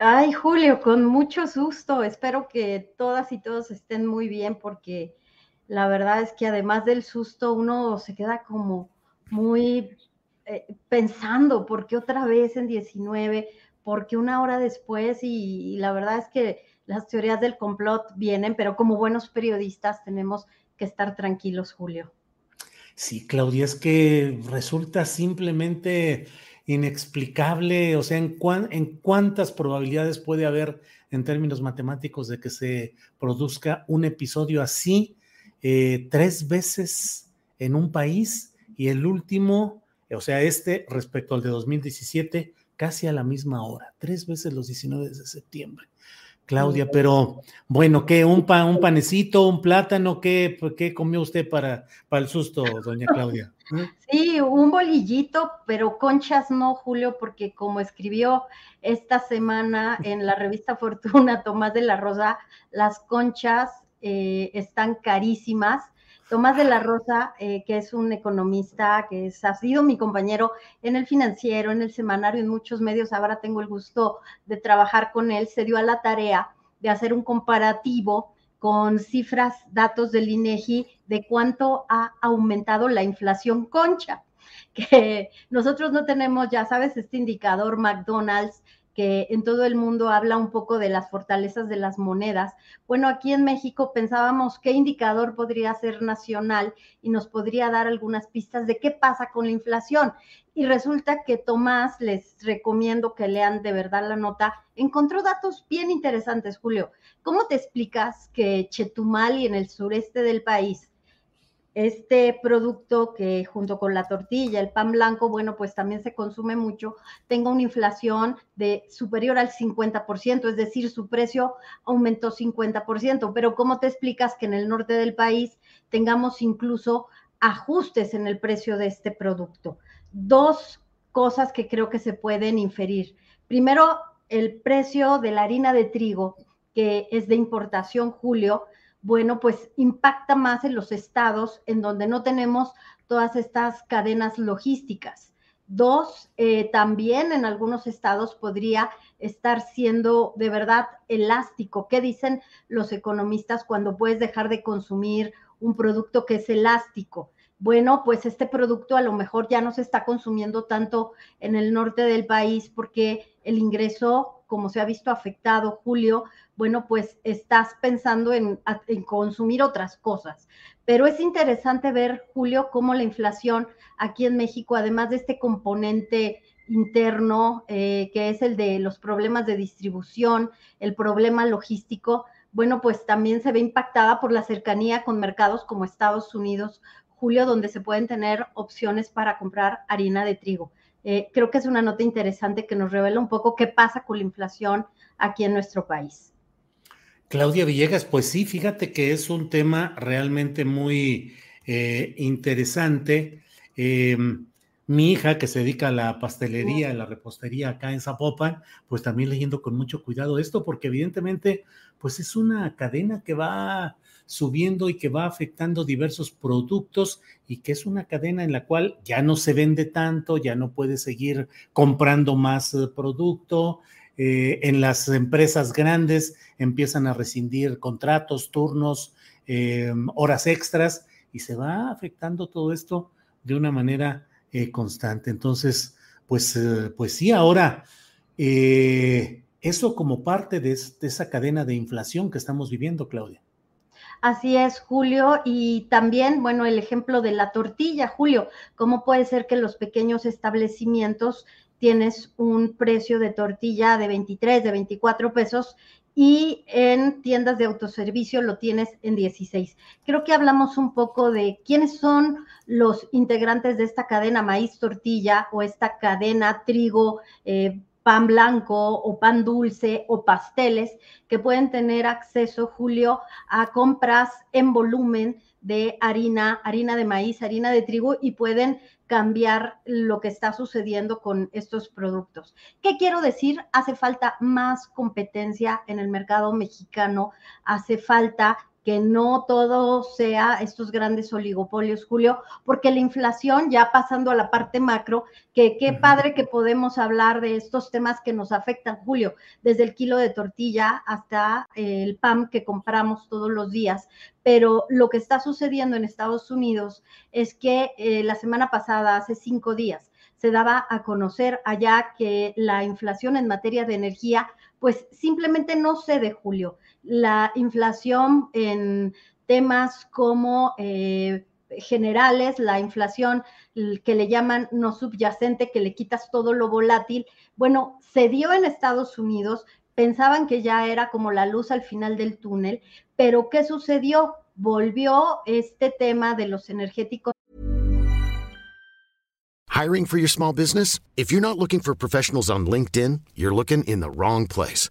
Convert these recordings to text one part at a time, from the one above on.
Ay, Julio, con mucho susto. Espero que todas y todos estén muy bien porque la verdad es que además del susto uno se queda como muy eh, pensando, ¿por qué otra vez en 19? ¿Por qué una hora después? Y, y la verdad es que las teorías del complot vienen, pero como buenos periodistas tenemos que estar tranquilos, Julio. Sí, Claudia, es que resulta simplemente inexplicable, o sea, ¿en, cuán, en cuántas probabilidades puede haber en términos matemáticos de que se produzca un episodio así eh, tres veces en un país y el último, o sea, este respecto al de 2017, casi a la misma hora, tres veces los 19 de septiembre. Claudia, pero bueno, ¿qué? ¿Un, pan, un panecito, un plátano? ¿Qué, qué comió usted para, para el susto, doña Claudia? ¿Mm? Sí, un bolillito, pero conchas no, Julio, porque como escribió esta semana en la revista Fortuna Tomás de la Rosa, las conchas eh, están carísimas Tomás de la Rosa, eh, que es un economista, que ha sido mi compañero en el financiero, en el semanario, en muchos medios, ahora tengo el gusto de trabajar con él, se dio a la tarea de hacer un comparativo con cifras, datos del INEGI de cuánto ha aumentado la inflación concha, que nosotros no tenemos, ya sabes, este indicador McDonald's que en todo el mundo habla un poco de las fortalezas de las monedas. Bueno, aquí en México pensábamos qué indicador podría ser nacional y nos podría dar algunas pistas de qué pasa con la inflación. Y resulta que Tomás, les recomiendo que lean de verdad la nota, encontró datos bien interesantes, Julio. ¿Cómo te explicas que Chetumal y en el sureste del país este producto que junto con la tortilla, el pan blanco, bueno, pues también se consume mucho, tenga una inflación de superior al 50%, es decir, su precio aumentó 50%, pero ¿cómo te explicas que en el norte del país tengamos incluso ajustes en el precio de este producto? Dos cosas que creo que se pueden inferir. Primero, el precio de la harina de trigo, que es de importación, Julio, bueno, pues impacta más en los estados en donde no tenemos todas estas cadenas logísticas. Dos, eh, también en algunos estados podría estar siendo de verdad elástico. ¿Qué dicen los economistas cuando puedes dejar de consumir un producto que es elástico? Bueno, pues este producto a lo mejor ya no se está consumiendo tanto en el norte del país porque el ingreso, como se ha visto afectado, Julio, bueno, pues estás pensando en, consumir otras cosas. Pero es interesante ver, Julio, cómo la inflación aquí en México, además de este componente interno, eh, que es el de los problemas de distribución, el problema logístico, bueno, pues también se ve impactada por la cercanía con mercados como Estados Unidos, Julio, donde se pueden tener opciones para comprar harina de trigo. Eh, creo que es una nota interesante que nos revela un poco qué pasa con la inflación aquí en nuestro país. Claudia Villegas, pues sí, fíjate que es un tema realmente muy eh, interesante. Em, mi hija, que se dedica a la pastelería, a la repostería acá en Zapopan, pues también leyendo con mucho cuidado esto, porque evidentemente, pues es una cadena que va subiendo y que va afectando diversos productos y que es una cadena en la cual ya no se vende tanto, ya no puede seguir comprando más eh, producto. Eh, en las empresas grandes empiezan a rescindir contratos, turnos, eh, horas extras y se va afectando todo esto de una manera eh, constante. Entonces, pues, eh, pues sí, ahora, eh, eso como parte de, de esa cadena de inflación que estamos viviendo, Claudia. Así es, Julio. Y también, bueno, el ejemplo de la tortilla, Julio, ¿cómo puede ser que los pequeños establecimientos tienes un precio de tortilla de 23, de 24 pesos y en tiendas de autoservicio lo tienes en 16. Creo que hablamos un poco de quiénes son los integrantes de esta cadena maíz tortilla o esta cadena trigo, eh, pan blanco o pan dulce o pasteles que pueden tener acceso, Julio, a compras en volumen de harina, harina de maíz, harina de trigo y pueden cambiar lo que está sucediendo con estos productos. ¿Qué quiero decir? Hace falta más competencia en el mercado mexicano, hace falta que no todo sea estos grandes oligopolios, Julio, porque la inflación, ya pasando a la parte macro, que qué padre que podemos hablar de estos temas que nos afectan, Julio, desde el kilo de tortilla hasta el pan que compramos todos los días. Pero lo que está sucediendo en Estados Unidos es que eh, la semana pasada, hace cinco días, se daba a conocer allá que la inflación en materia de energía, pues simplemente no cede, Julio la inflación en temas como eh, generales, la inflación que le llaman no subyacente, que le quitas todo lo volátil, bueno, se dio en Estados Unidos, pensaban que ya era como la luz al final del túnel, pero ¿qué sucedió? Volvió este tema de los energéticos. Hiring for your small business? If you're not looking for professionals on LinkedIn, you're looking in the wrong place.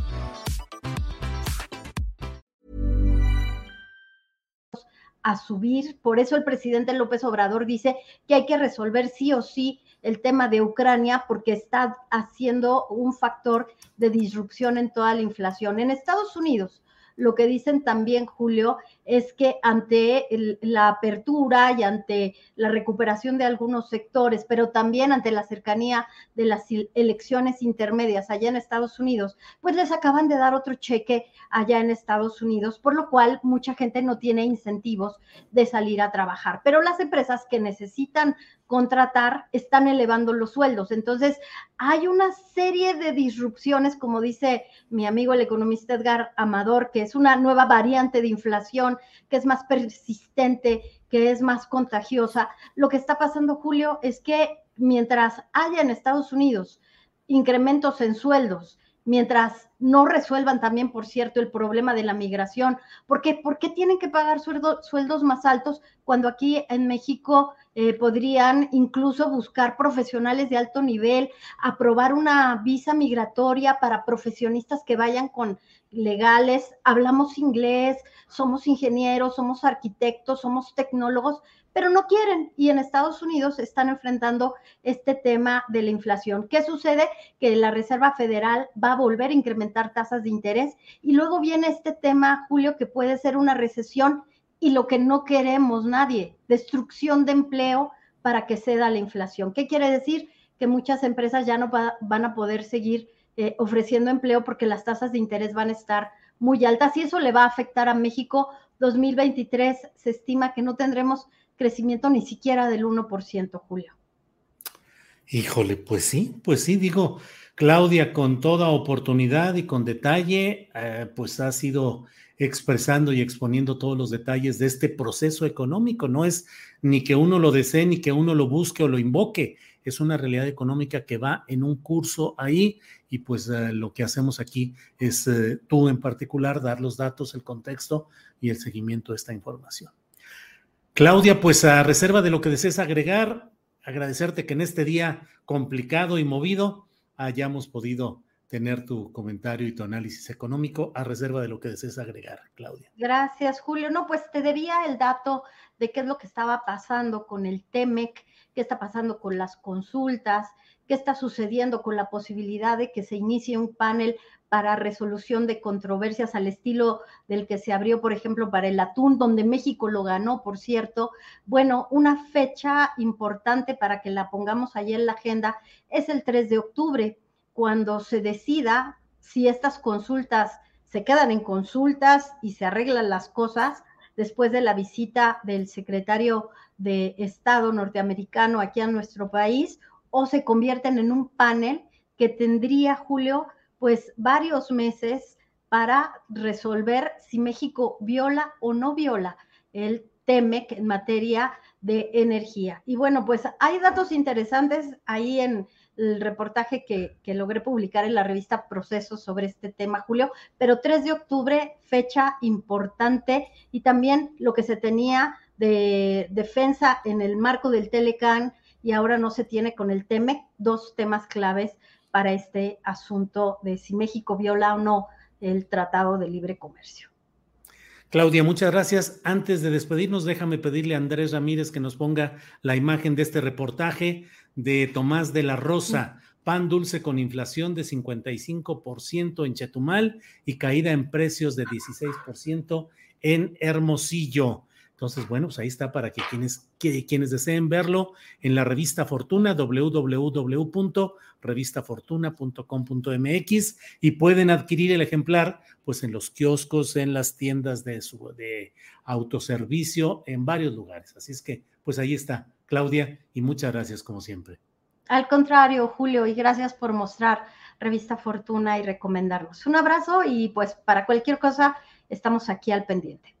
A subir. Por eso el presidente López Obrador dice que hay que resolver sí o sí el tema de Ucrania porque está haciendo un factor de disrupción en toda la inflación. En Estados Unidos, lo que dicen también, Julio, es que ante la apertura y ante la recuperación de algunos sectores, pero también ante la cercanía de las elecciones intermedias allá en Estados Unidos, pues les acaban de dar otro cheque allá en Estados Unidos, por lo cual mucha gente no tiene incentivos de salir a trabajar. Pero las empresas que necesitan contratar están elevando los sueldos. Entonces, hay una serie de disrupciones, como dice mi amigo el economista Edgar Amador, que es una nueva variante de inflación, que es más persistente, que es más contagiosa. Lo que está pasando, Julio, es que mientras haya en Estados Unidos incrementos en sueldos, mientras no resuelvan también, por cierto, el problema de la migración. ¿Por qué? ¿Por qué tienen que pagar sueldos más altos cuando aquí en México eh, podrían incluso buscar profesionales de alto nivel, aprobar una visa migratoria para profesionistas que vayan con legales, hablamos inglés, somos ingenieros, somos arquitectos, somos tecnólogos, pero no quieren. Y en Estados Unidos están enfrentando este tema de la inflación. ¿Qué sucede? Que la Reserva Federal va a volver a incrementar tasas de interés y luego viene este tema, Julio, que puede ser una recesión y lo que no queremos nadie, destrucción de empleo para que ceda la inflación. ¿Qué quiere decir? Que muchas empresas ya no van a poder seguir eh, ofreciendo empleo porque las tasas de interés van a estar muy altas y eso le va a afectar a México. 2023 se estima que no tendremos crecimiento ni siquiera del 1%, Julio. Híjole, pues sí, pues sí, digo, Claudia con toda oportunidad y con detalle, eh, pues ha sido expresando y exponiendo todos los detalles de este proceso económico. No es ni que uno lo desee, ni que uno lo busque o lo invoque. Es una realidad económica que va en un curso ahí y pues eh, lo que hacemos aquí es eh, tú en particular dar los datos, el contexto y el seguimiento de esta información. Claudia, pues a reserva de lo que desees agregar, agradecerte que en este día complicado y movido hayamos podido tener tu comentario y tu análisis económico a reserva de lo que desees agregar, Claudia. Gracias, Julio. No, pues te debía el dato de qué es lo que estaba pasando con el TEMEC, qué está pasando con las consultas, qué está sucediendo con la posibilidad de que se inicie un panel para resolución de controversias al estilo del que se abrió, por ejemplo, para el atún, donde México lo ganó, por cierto. Bueno, una fecha importante para que la pongamos ahí en la agenda es el 3 de octubre cuando se decida si estas consultas se quedan en consultas y se arreglan las cosas después de la visita del secretario de Estado norteamericano aquí a nuestro país o se convierten en un panel que tendría, Julio, pues varios meses para resolver si México viola o no viola el TEMEC en materia de energía. Y bueno, pues hay datos interesantes ahí en, el reportaje que, logré publicar en la revista Procesos sobre este tema, Julio, pero 3 de octubre, fecha importante, y también lo que se tenía de defensa en el marco del Telecan y ahora no se tiene con el TEMEC, dos temas claves para este asunto de si México viola o no el Tratado de Libre Comercio. Claudia, muchas gracias. Antes de despedirnos, déjame pedirle a Andrés Ramírez que nos ponga la imagen de este reportaje de Tomás de la Rosa, pan dulce con inflación de 55% en Chetumal y caída en precios de 16% en Hermosillo. Entonces, bueno, pues ahí está para que quienes, quienes deseen verlo en la revista Fortuna, www.revistafortuna.com.mx y pueden adquirir el ejemplar pues en los kioscos, en las tiendas de, su, autoservicio, en varios lugares. Así es que, pues ahí está, Claudia, y muchas gracias como siempre. Al contrario, Julio, y gracias por mostrar Revista Fortuna y recomendarnos. Un abrazo y pues para cualquier cosa estamos aquí al pendiente.